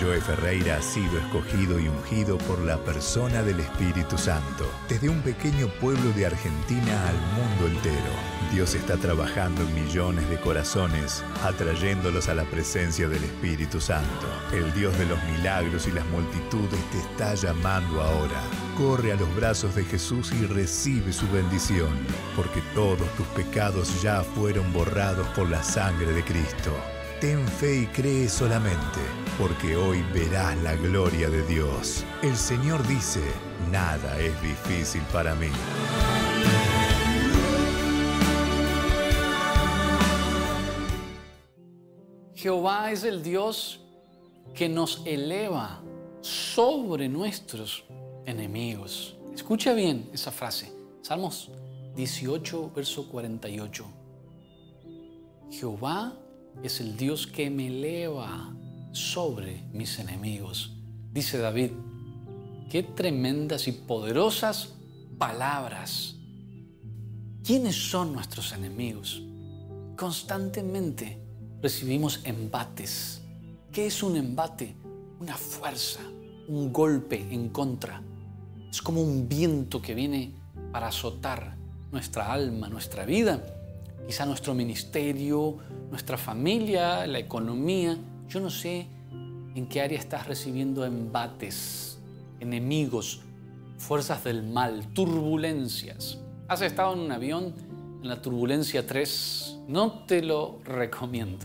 Joe Ferreira ha sido escogido y ungido por la persona del Espíritu Santo. Desde un pequeño pueblo de Argentina al mundo entero, Dios está trabajando en millones de corazones, atrayéndolos a la presencia del Espíritu Santo. El Dios de los milagros y las multitudes te está llamando ahora. Corre a los brazos de Jesús y recibe su bendición, porque todos tus pecados ya fueron borrados por la sangre de Cristo. Ten fe y cree solamente, porque hoy verás la gloria de Dios. El Señor dice, nada es difícil para mí. Jehová es el Dios que nos eleva sobre nuestros enemigos. Escucha bien esa frase. Salmos 18, verso 48. Jehová es el Dios que me eleva sobre mis enemigos. Dice David, qué tremendas y poderosas palabras. ¿Quiénes son nuestros enemigos? Constantemente recibimos embates. ¿Qué es un embate? Una fuerza, un golpe en contra. Es como un viento que viene para azotar nuestra alma, nuestra vida quizá nuestro ministerio, nuestra familia, la economía. Yo no sé en qué área estás recibiendo embates, enemigos, fuerzas del mal, turbulencias. ¿Has estado en un avión en la turbulencia 3? No te lo recomiendo.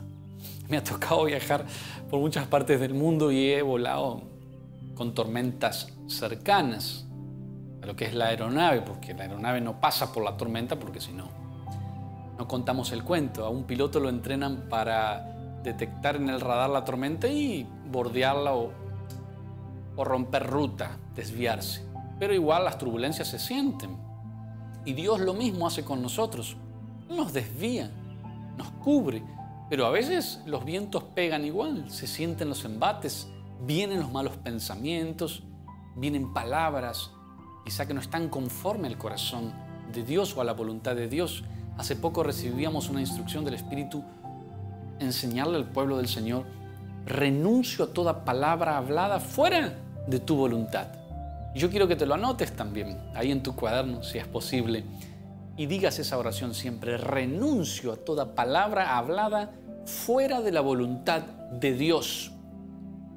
Me ha tocado viajar por muchas partes del mundo y he volado con tormentas cercanas a lo que es la aeronave, porque la aeronave no pasa por la tormenta porque si no no contamos el cuento. A un piloto lo entrenan para detectar en el radar la tormenta y bordearla o, romper ruta, desviarse. Pero igual las turbulencias se sienten. Y Dios lo mismo hace con nosotros. nos desvía, nos cubre. Pero a veces los vientos pegan igual, se sienten los embates, vienen los malos pensamientos, vienen palabras, quizá que no están conforme al corazón de Dios o a la voluntad de Dios. Hace poco recibíamos una instrucción del Espíritu, enseñarle al pueblo del Señor, renuncio a toda palabra hablada fuera de tu voluntad. yo quiero que te lo anotes también, ahí en tu cuaderno, si es posible, y digas esa oración siempre, renuncio a toda palabra hablada fuera de la voluntad de Dios.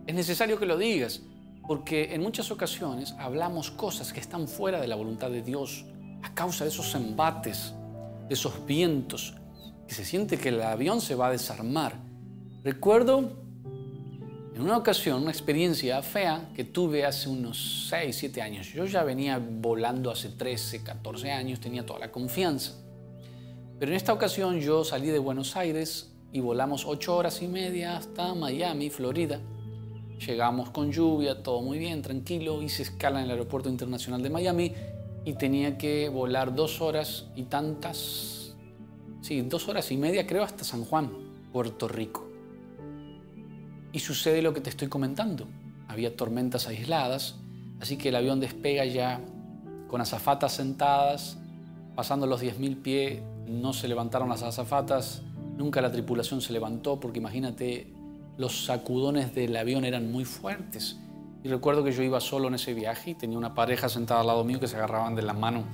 Es necesario que lo digas, porque en muchas ocasiones hablamos cosas que están fuera de la voluntad de Dios a causa de esos embates, de esos vientos, que se siente que el avión se va a desarmar. Recuerdo en una ocasión una experiencia fea que tuve hace unos 6, 7 años. Yo ya venía volando hace 13, 14 años, tenía toda la confianza. Pero en esta ocasión yo salí de Buenos Aires y volamos 8 horas y media hasta Miami, Florida. Llegamos con lluvia, todo muy bien, tranquilo. Hice escala en el aeropuerto internacional de Miami y tenía que volar dos horas y tantas, sí, dos horas y media creo hasta San Juan, Puerto Rico. Y sucede lo que te estoy comentando. Había tormentas aisladas, así que el avión despega ya con azafatas sentadas, pasando los 10.000 pies, no se levantaron las azafatas, nunca la tripulación se levantó porque imagínate, los sacudones del avión eran muy fuertes y recuerdo que yo iba solo en ese viaje y tenía una pareja sentada al lado mío que se agarraban de la mano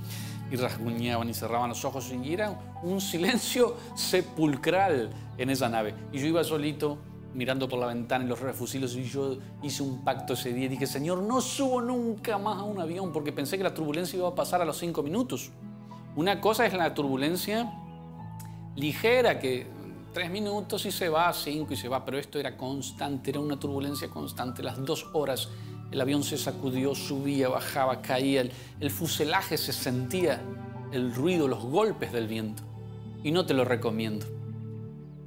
y rasguñaban y cerraban los ojos y era un silencio sepulcral en esa nave. Y yo iba solito mirando por la ventana en los refusilos y yo hice un pacto ese día y dije, Señor, no subo nunca más a un avión porque pensé que la turbulencia iba a pasar a los cinco minutos. Una cosa es la turbulencia ligera, que tres minutos y se va, cinco y se va, pero esto era constante, era una turbulencia constante. Las dos horas el avión se sacudió, subía, bajaba, caía, el, fuselaje se sentía, el ruido, los golpes del viento. Y no te lo recomiendo.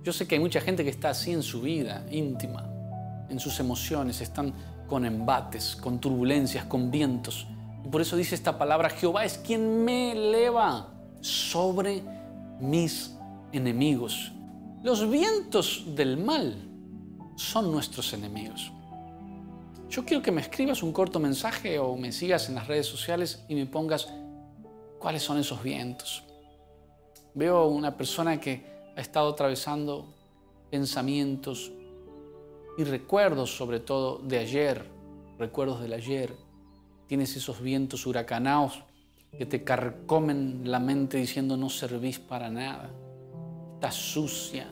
Yo sé que hay mucha gente que está así en su vida íntima, en sus emociones, están con embates, con turbulencias, con vientos. Y por eso dice esta palabra, Jehová es quien me eleva sobre mis enemigos. Los vientos del mal son nuestros enemigos. Yo quiero que me escribas un corto mensaje o me sigas en las redes sociales y me pongas cuáles son esos vientos. Veo una persona que ha estado atravesando pensamientos y recuerdos sobre todo de ayer, recuerdos del ayer. Tienes esos vientos huracanados que te carcomen la mente diciendo no servís para nada, sucia.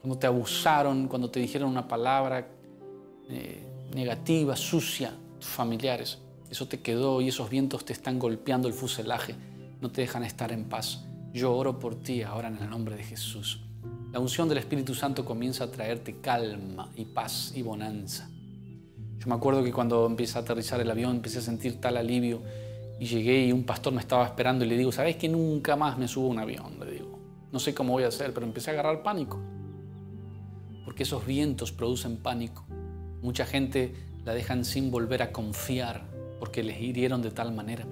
Cuando te abusaron, cuando te dijeron una palabra eh, negativa, sucia, tus familiares, eso te quedó y esos vientos te están golpeando el fuselaje, no te dejan estar en paz. Yo oro por ti ahora en el nombre de Jesús. La unción del Espíritu Santo comienza a traerte calma y paz y bonanza. Yo me acuerdo que cuando empecé a aterrizar el avión empecé a sentir tal alivio y llegué y un pastor me estaba esperando y le digo, ¿sabes que nunca más me subo a un avión? No sé cómo voy a hacer, pero empecé a agarrar pánico. Porque esos vientos producen pánico. Mucha gente la dejan sin volver a confiar porque les hirieron de tal manera.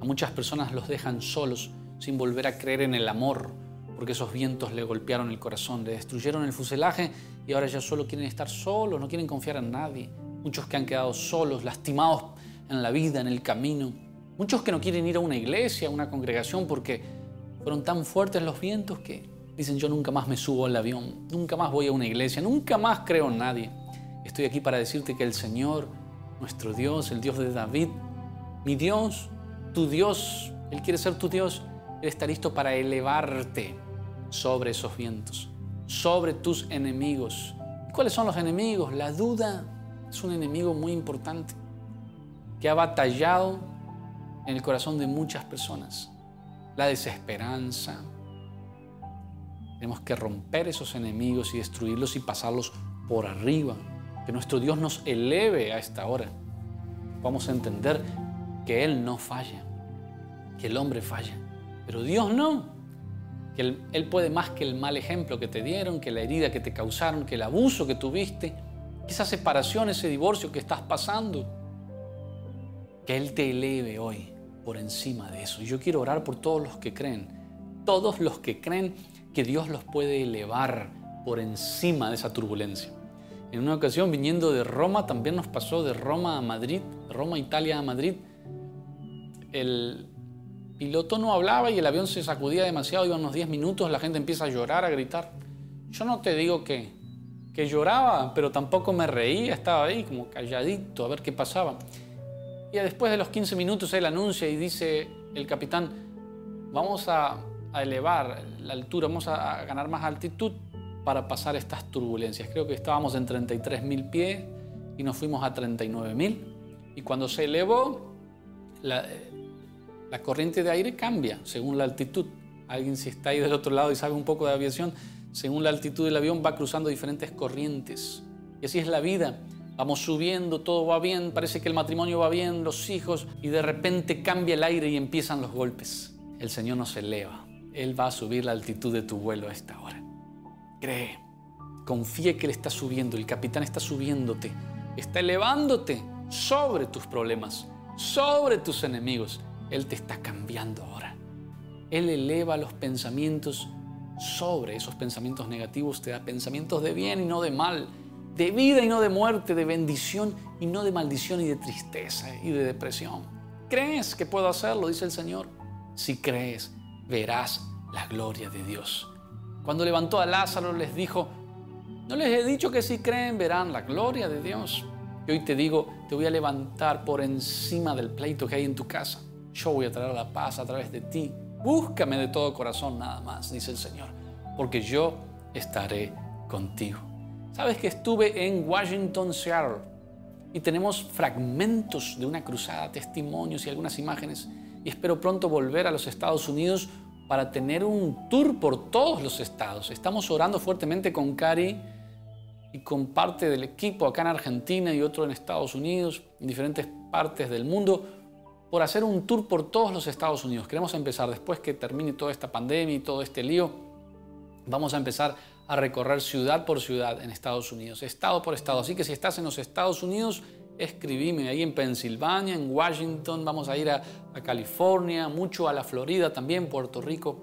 A muchas personas los dejan solos sin volver a creer en el amor porque esos vientos le golpearon el corazón, destruyeron el fuselaje y ahora ya solo quieren estar solos, no quieren confiar en nadie. Muchos que han quedado solos, lastimados en la vida, en el camino, Muchos que no quieren ir a una iglesia, a una congregación, porque fueron tan fuertes los vientos que dicen yo nunca más me subo al avión, nunca más voy a una iglesia, nunca más creo en nadie. Estoy aquí para decirte que el Señor, nuestro Dios, el Dios de David, mi Dios, tu Dios, Él quiere ser tu Dios, Él está listo para elevarte sobre esos vientos, sobre tus enemigos. ¿Y cuáles son los enemigos? La duda es un enemigo muy importante que ha batallado en el corazón de muchas personas. La desesperanza. Tenemos que romper esos enemigos y destruirlos y pasarlos por arriba. Que nuestro Dios nos eleve a esta hora. Vamos a entender que Él no falla, que el hombre falla, pero Dios no. Que él, él puede más que el mal ejemplo que te dieron, que la herida que te causaron, que el abuso que tuviste, esa separación, ese divorcio que estás pasando. Que Él te eleve hoy por encima de eso. Yo quiero orar por todos los que creen, todos los que creen que Dios los puede elevar por encima de esa turbulencia. En una ocasión, viniendo de Roma, también nos pasó de Roma a Madrid, Roma, Italia a Madrid. El piloto no hablaba y el avión se sacudía demasiado, iban unos 10 minutos, la gente empieza a llorar, a gritar. Yo no te digo que, que lloraba, pero tampoco me reía, estaba ahí como calladito a ver qué pasaba. Y después de los 15 minutos él anuncia y dice el capitán, vamos a, elevar la altura, vamos a, ganar más altitud para pasar estas turbulencias. Creo que estábamos en 33.000 pies y nos fuimos a 39.000. Y cuando se elevó, la, la corriente de aire cambia según la altitud. Alguien si está ahí del otro lado y sabe un poco de aviación, según la altitud del avión va cruzando diferentes corrientes. Y así es la vida vamos subiendo, todo va bien, parece que el matrimonio va bien, los hijos, y de repente cambia el aire y empiezan los golpes. El Señor nos eleva. Él va a subir la altitud de tu vuelo a esta hora. Cree, confía que Él está subiendo, el capitán está subiéndote, está elevándote sobre tus problemas, sobre tus enemigos. Él te está cambiando ahora. Él eleva los pensamientos sobre esos pensamientos negativos, te da pensamientos de bien y no de mal de vida y no de muerte, de bendición y no de maldición y de tristeza y de depresión. ¿Crees que puedo hacerlo? Dice el Señor. Si crees, verás la gloria de Dios. Cuando levantó a Lázaro les dijo, no les he dicho que si creen verán la gloria de Dios. Y hoy te digo, te voy a levantar por encima del pleito que hay en tu casa. Yo voy a traer la paz a través de ti. Búscame de todo corazón nada más, dice el Señor, porque yo estaré contigo. Sabes que estuve en Washington, Seattle, y tenemos fragmentos de una cruzada, testimonios y algunas imágenes. Y espero pronto volver a los Estados Unidos para tener un tour por todos los estados. Estamos orando fuertemente con Cari y con parte del equipo acá en Argentina y otro en Estados Unidos, en diferentes partes del mundo, por hacer un tour por todos los Estados Unidos. Queremos empezar después que termine toda esta pandemia y todo este lío. Vamos a empezar a recorrer ciudad por ciudad en Estados Unidos, estado por estado. Así que si estás en los Estados Unidos, escribime ahí en Pensilvania, en Washington, vamos a ir a, California, mucho a la Florida también, Puerto Rico,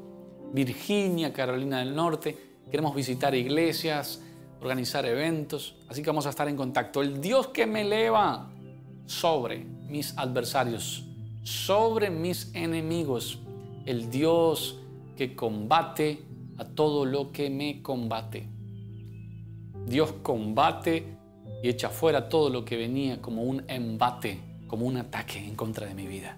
Virginia, Carolina del Norte. Queremos visitar iglesias, organizar eventos, así que vamos a estar en contacto. El Dios que me eleva sobre mis adversarios, sobre mis enemigos, el Dios que combate a todo lo que me combate. Dios combate y echa fuera todo lo que venía como un embate, como un ataque en contra de mi vida.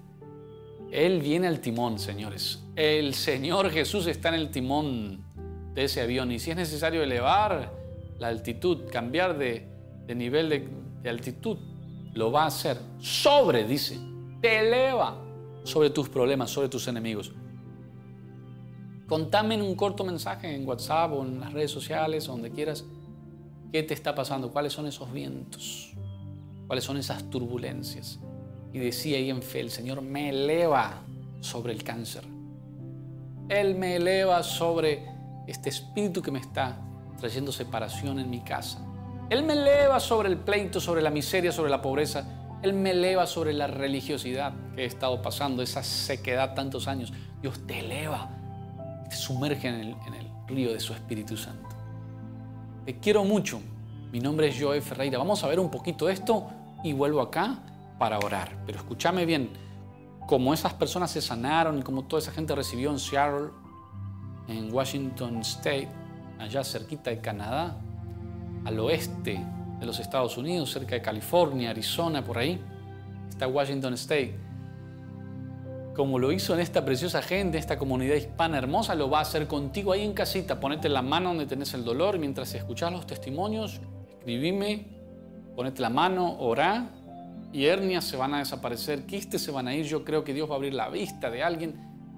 Él viene al timón, señores. El Señor Jesús está en el timón de ese avión y si es necesario elevar la altitud, cambiar de, nivel de, de altitud, lo va a hacer. Sobre, dice, te eleva sobre tus problemas, sobre tus enemigos. Contame en un corto mensaje en WhatsApp o en las redes sociales, donde quieras, qué te está pasando, cuáles son esos vientos, cuáles son esas turbulencias. Y decía ahí en fe, el Señor me eleva sobre el cáncer. Él me eleva sobre este espíritu que me está trayendo separación en mi casa. Él me eleva sobre el pleito, sobre la miseria, sobre la pobreza. Él me eleva sobre la religiosidad que he estado pasando, esa sequedad tantos años. Dios te eleva, te sumerge en el, río de su Espíritu Santo. Te quiero mucho. Mi nombre es Joe Ferreira. Vamos a ver un poquito esto y vuelvo acá para orar. Pero escúchame bien, como esas personas se sanaron y como toda esa gente recibió en Seattle, en Washington State, allá cerquita de Canadá, al oeste de los Estados Unidos, cerca de California, Arizona, por ahí, está Washington State. Como lo hizo en esta preciosa gente, esta comunidad hispana hermosa, lo va a hacer contigo ahí en casita. Ponete la mano donde tenés el dolor mientras escuchás los testimonios, escribime, ponete la mano, orá y hernias se van a desaparecer, quistes se van a ir. Yo creo que Dios va a abrir la vista de alguien,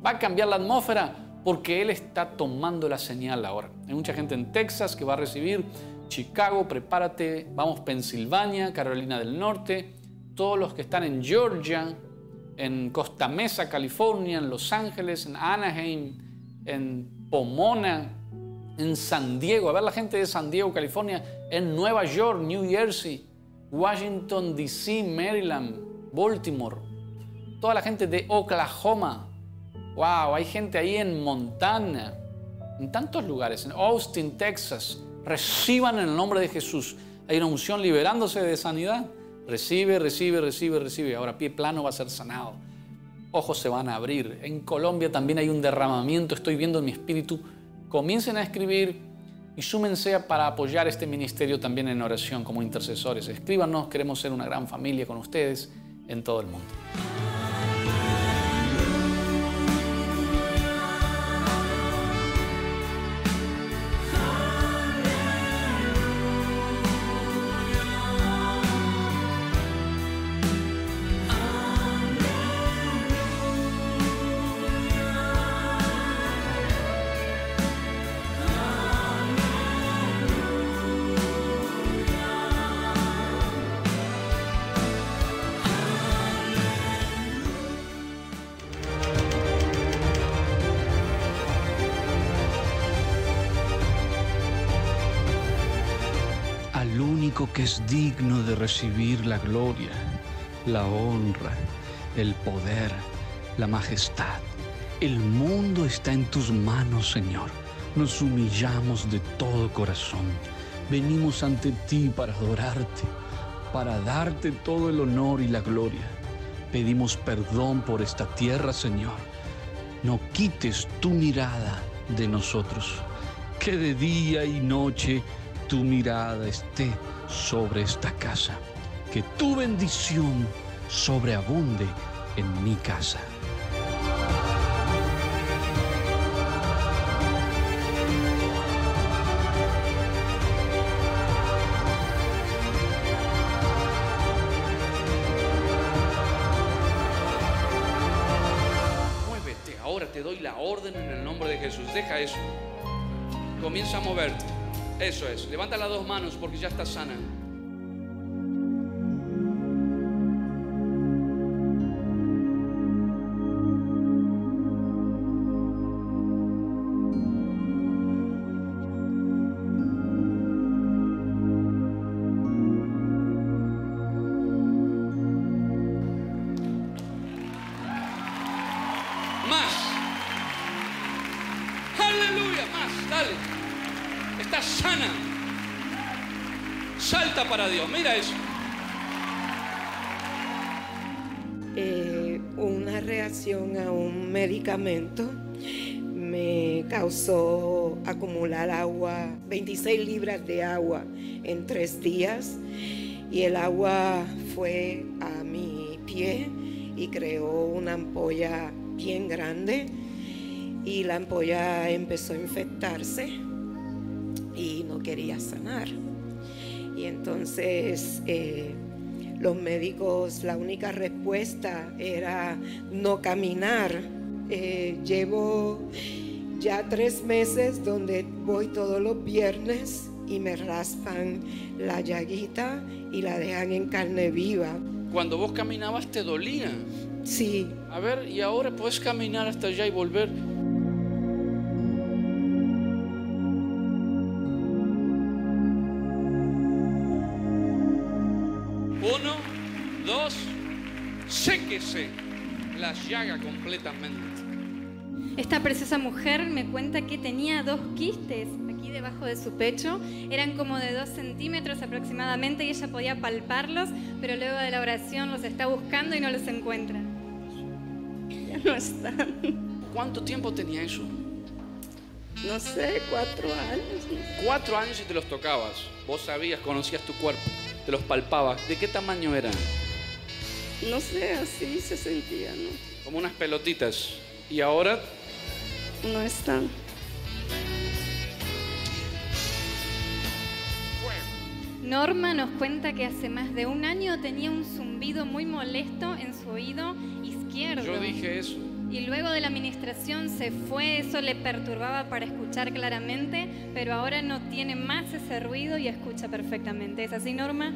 va a cambiar la atmósfera porque Él está tomando la señal ahora. Hay mucha gente en Texas que va a recibir, Chicago, prepárate, vamos Pensilvania, Carolina del Norte, todos los que están en Georgia, en Costa Mesa, California, en Los Ángeles, en Anaheim, en Pomona, en San Diego, a ver la gente de San Diego, California, en Nueva York, New Jersey, Washington, D.C., Maryland, Baltimore, toda la gente de Oklahoma. Wow, hay gente ahí en Montana, en tantos lugares, en Austin, Texas. Reciban en el nombre de Jesús. Hay una unción liberándose de sanidad. Recibe, recibe, recibe, recibe. Ahora pie plano va a ser sanado. Ojos se van a abrir. En Colombia también hay un derramamiento. Estoy viendo en mi espíritu. Comiencen a escribir y súmense para apoyar este ministerio también en oración como intercesores. Escríbanos, queremos ser una gran familia con ustedes en todo el mundo. Es digno de recibir la gloria, la honra, el poder, la majestad. El mundo está en tus manos, Señor. Nos humillamos de todo corazón. Venimos ante ti para adorarte, para darte todo el honor y la gloria. Pedimos perdón por esta tierra, Señor. No quites tu mirada de nosotros. Que de día y noche tu mirada esté sobre esta casa, que tu bendición sobreabunde en mi casa. Levanta las dos manos porque ya está sana. Dios. Mira eso. Eh, una reacción a un medicamento me causó acumular agua, 26 libras de agua en tres días y el agua fue a mi pie y creó una ampolla bien grande y la ampolla empezó a infectarse y no quería sanar. Y entonces eh, los médicos, la única respuesta era no caminar. Eh, llevo ya tres meses donde voy todos los viernes y me raspan la llaguita y la dejan en carne viva. Cuando vos caminabas te dolía. Sí. A ver, y ahora puedes caminar hasta allá y volver. Llaga completamente. Esta preciosa mujer me cuenta que tenía dos quistes aquí debajo de su pecho, eran como de dos centímetros aproximadamente y ella podía palparlos, pero luego de la oración los está buscando y no los encuentra. Ya no están. ¿Cuánto tiempo tenía eso? No sé, cuatro años. Cuatro años y te los tocabas. Vos sabías, conocías tu cuerpo, te los palpabas. ¿De qué tamaño eran? No sé, así se sentía, ¿no? Como unas pelotitas. ¿Y ahora? No están. Norma nos cuenta que hace más de un año tenía un zumbido muy molesto en su oído izquierdo. Yo dije eso. Y luego de la administración se fue, eso le perturbaba para escuchar claramente, pero ahora no tiene más ese ruido y escucha perfectamente. ¿Es así, Norma?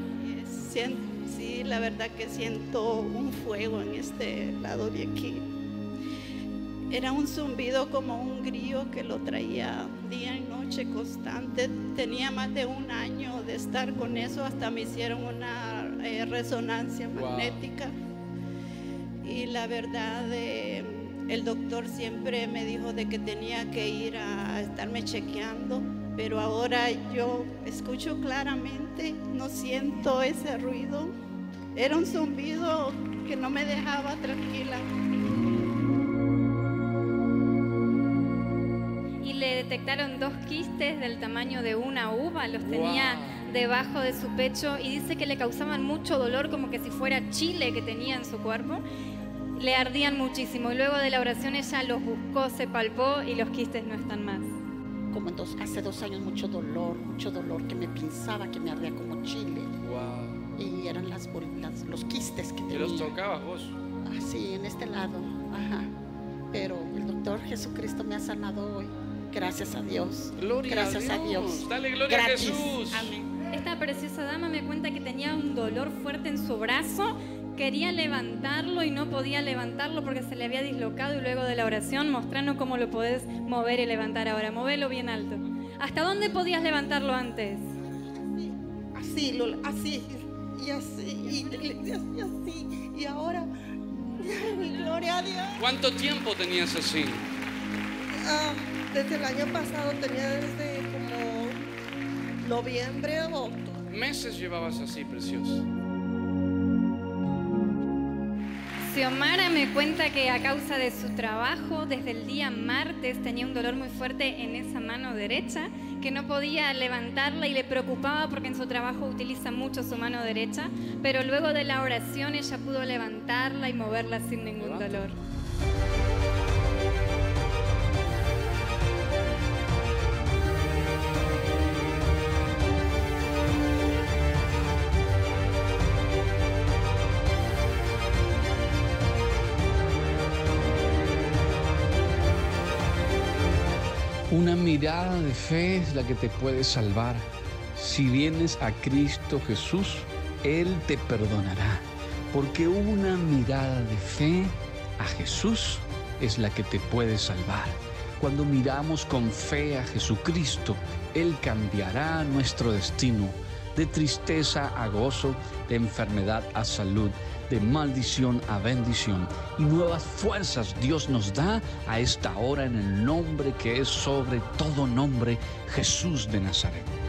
La verdad que siento un fuego en este lado de aquí. Era un zumbido como un grillo que lo traía día y noche constante. Tenía más de un año de estar con eso, hasta me hicieron una eh, resonancia Wow. magnética. Y la verdad, eh, el doctor siempre me dijo de que tenía que ir a estarme chequeando, pero ahora yo escucho claramente, no siento ese ruido. Era un zumbido que no me dejaba tranquila. Y le detectaron dos quistes del tamaño de una uva, los tenía debajo de su pecho y dice que le causaban mucho dolor como que si fuera chile que tenía en su cuerpo. Le ardían muchísimo y luego de la oración ella los buscó, se palpó y los quistes no están más. como en dos- hace dos años mucho dolor, mucho dolor que me pinzaba, que me ardía como chile. Wow. Y eran las, las- los quistes que ¿Y tenía. los tocabas vos? Así, en este lado. Ajá. Pero el doctor Jesucristo me ha sanado hoy. Gracias a Dios. Gloria Gracias a a Dios. Dios. Dale gloria Gratis. a Jesús. Amén. Esta preciosa dama me cuenta que tenía un dolor fuerte en su brazo, quería levantarlo y no podía levantarlo porque se le había dislocado y luego de la oración mostrando cómo lo podés mover y levantar ahora. Movelo bien alto. ¿Hasta dónde podías levantarlo antes? Así, lo- así, y así, y, y- y así. Y ahora, gloria a Dios. ¿Cuánto tiempo tenías así? Ah, desde el año pasado tenía desde como noviembre o octubre. Meses llevabas así, precioso. Xiomara me cuenta que a causa de su trabajo, desde el día martes tenía un dolor muy fuerte en esa mano derecha, que no podía levantarla y le preocupaba porque en su trabajo utiliza mucho su mano derecha, pero luego de la oración ella pudo levantarla y moverla sin ningún dolor. Una mirada de fe es la que te puede salvar. Si vienes a Cristo Jesús, Él te perdonará. Porque una mirada de fe a Jesús es la que te puede salvar. Cuando miramos con fe a Jesucristo, Él cambiará nuestro destino de tristeza a gozo, de enfermedad a salud, de maldición a bendición. Y nuevas fuerzas Dios nos da a esta hora en el nombre que es sobre todo nombre, Jesús de Nazaret.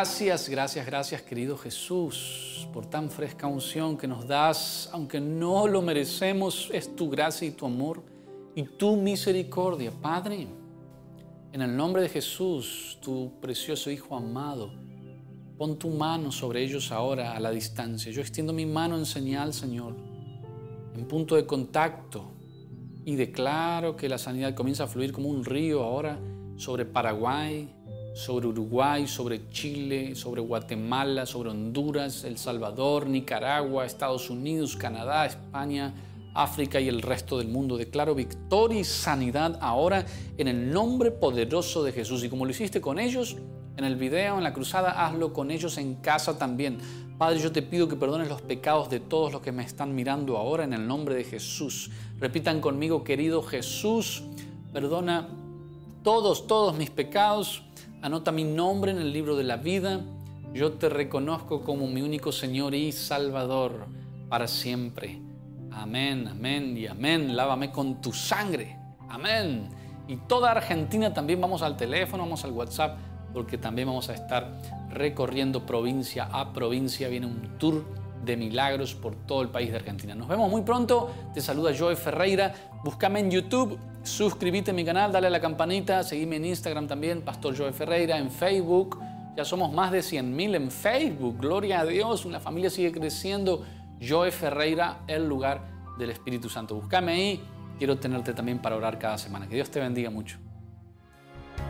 Gracias, gracias, gracias, querido Jesús, por tan fresca unción que nos das, aunque no lo merecemos, es tu gracia y tu amor y tu misericordia, Padre. En el nombre de Jesús, tu precioso Hijo amado, pon tu mano sobre ellos ahora a la distancia. Yo extiendo mi mano en señal, Señor, en punto de contacto y declaro que la sanidad comienza a fluir como un río ahora sobre Paraguay, sobre Uruguay, sobre Chile, sobre Guatemala, sobre Honduras, El Salvador, Nicaragua, Estados Unidos, Canadá, España, África y el resto del mundo. Declaro victoria y sanidad ahora en el nombre poderoso de Jesús. Y como lo hiciste con ellos en el video, en la cruzada, hazlo con ellos en casa también. Padre, yo te pido que perdones los pecados de todos los que me están mirando ahora en el nombre de Jesús. Repitan conmigo, querido Jesús, perdona todos, todos mis pecados Anota mi nombre en el libro de la vida. Yo te reconozco como mi único Señor y Salvador para siempre. Amén, amén y amén. Lávame con tu sangre. Amén. Y toda Argentina también vamos al teléfono, vamos al WhatsApp, porque también vamos a estar recorriendo provincia a provincia. Viene un tour de milagros por todo el país de Argentina. Nos vemos muy pronto. Te saluda Joe Ferreira. Búscame en YouTube, suscríbete a mi canal, dale a la campanita, seguime en Instagram también, Pastor Joe Ferreira, en Facebook. Ya somos más de 100 mil en Facebook. Gloria a Dios, una familia sigue creciendo. Joe Ferreira, el lugar del Espíritu Santo. Búscame ahí. Quiero tenerte también para orar cada semana. Que Dios te bendiga mucho.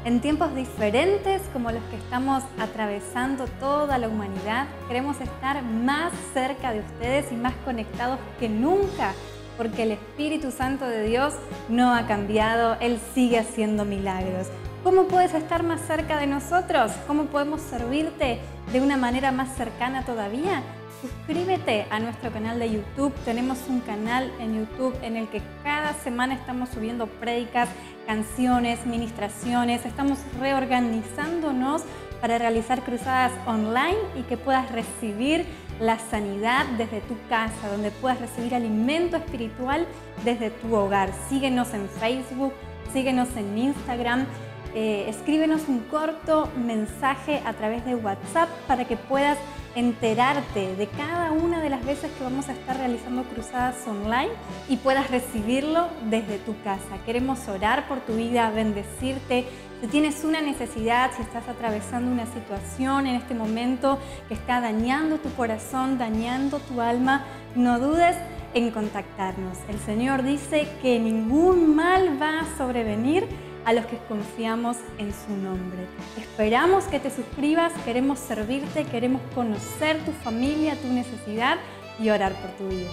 En tiempos diferentes como los que estamos atravesando toda la humanidad, queremos estar más cerca de ustedes y más conectados que nunca, porque el Espíritu Santo de Dios no ha cambiado, Él sigue haciendo milagros. ¿Cómo puedes estar más cerca de nosotros? ¿Cómo podemos servirte de una manera más cercana todavía? Suscríbete a nuestro canal de YouTube. Tenemos un canal en YouTube en el que cada semana estamos subiendo prédicas, canciones, ministraciones. Estamos reorganizándonos para realizar cruzadas online y que puedas recibir la sanidad desde tu casa, donde puedas recibir alimento espiritual desde tu hogar. Síguenos en Facebook, síguenos en Instagram. Eh, escríbenos un corto mensaje a través de WhatsApp para que puedas enterarte de cada una de las veces que vamos a estar realizando cruzadas online y puedas recibirlo desde tu casa. Queremos orar por tu vida, bendecirte. Si tienes una necesidad, si estás atravesando una situación en este momento que está dañando tu corazón, dañando tu alma, no dudes en contactarnos. El Señor dice que ningún mal va a sobrevenir a los que confiamos en su nombre. Esperamos que te suscribas, queremos servirte, queremos conocer tu familia, tu necesidad y orar por tu vida.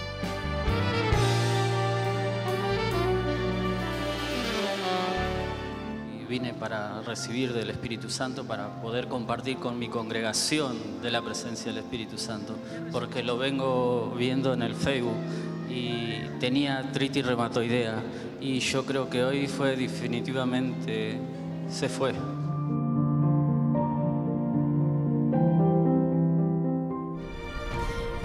Vine para recibir del Espíritu Santo, para poder compartir con mi congregación de la presencia del Espíritu Santo, porque lo vengo viendo en el Facebook y tenía artritis reumatoidea y yo creo que hoy fue definitivamente, se fue.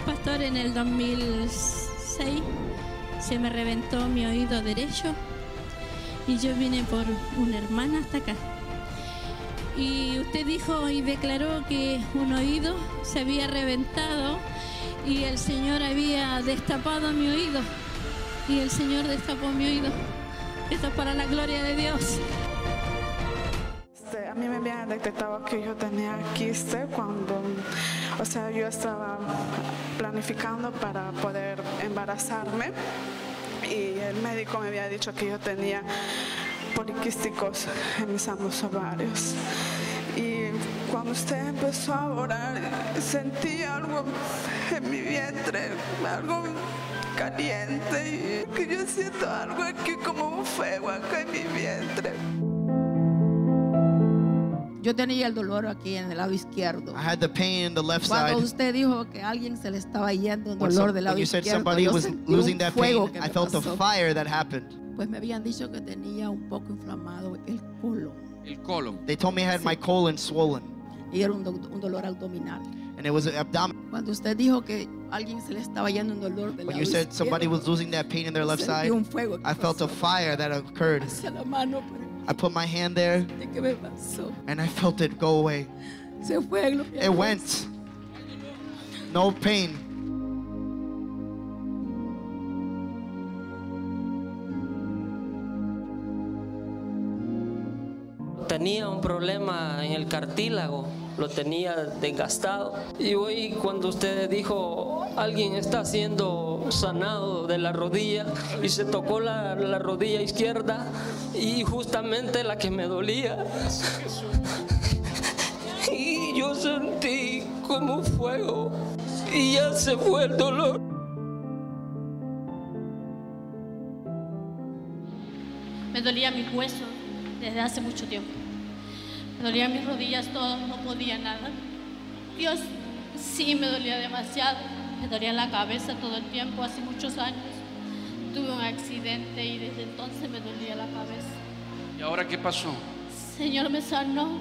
Pastor, en el 2006 se me reventó mi oído derecho y yo vine por una hermana hasta acá. Y usted dijo y declaró que un oído se había reventado y el Señor había destapado mi oído y el Señor destapó mi oído. Esto es para la gloria de Dios. Este, a mí me habían detectado que yo tenía quiste cuando, o sea, yo estaba planificando para poder embarazarme y el médico me había dicho que yo tenía poliquísticos en mis ambos ovarios. Cuando usted empezó a orar, sentí algo en mi vientre, algo caliente y que yo siento algo aquí como un fuego acá en mi vientre. Yo tenía el dolor aquí en el lado izquierdo. I had the pain in the left Cuando side. usted dijo que alguien se le estaba yendo un When, dolor some- del lado when you said izquierdo, somebody yo was sentí losing un that fuego pain, que I me felt the pasó. fire that happened. Pues me habían dicho que tenía un poco inflamado el colon El colon. They told me I had my colon swollen, y era un, do- un dolor abdominal. and it was abdominal. Cuando usted dijo que alguien se le estaba yendo un dolor del When you said somebody was losing that pain in their left side, un fuego I felt a fire that occurred. la mano, I put my hand there, qué me pasó? and I felt it go away. Se fue. It went. No pain. Tenía un problema en el cartílago, lo tenía desgastado. Y hoy cuando usted dijo, alguien está siendo sanado de la rodilla y se tocó la, la rodilla izquierda y justamente la que me dolía. Y yo sentí como fuego y ya se fue el dolor. Me dolía mis huesos desde hace mucho tiempo. Me dolían mis rodillas todo, no podía nada. Dios sí me dolía demasiado. Me dolía la cabeza todo el tiempo, hace muchos años. Tuve un accidente y desde entonces me dolía la cabeza. ¿Y ahora qué pasó? Señor me sanó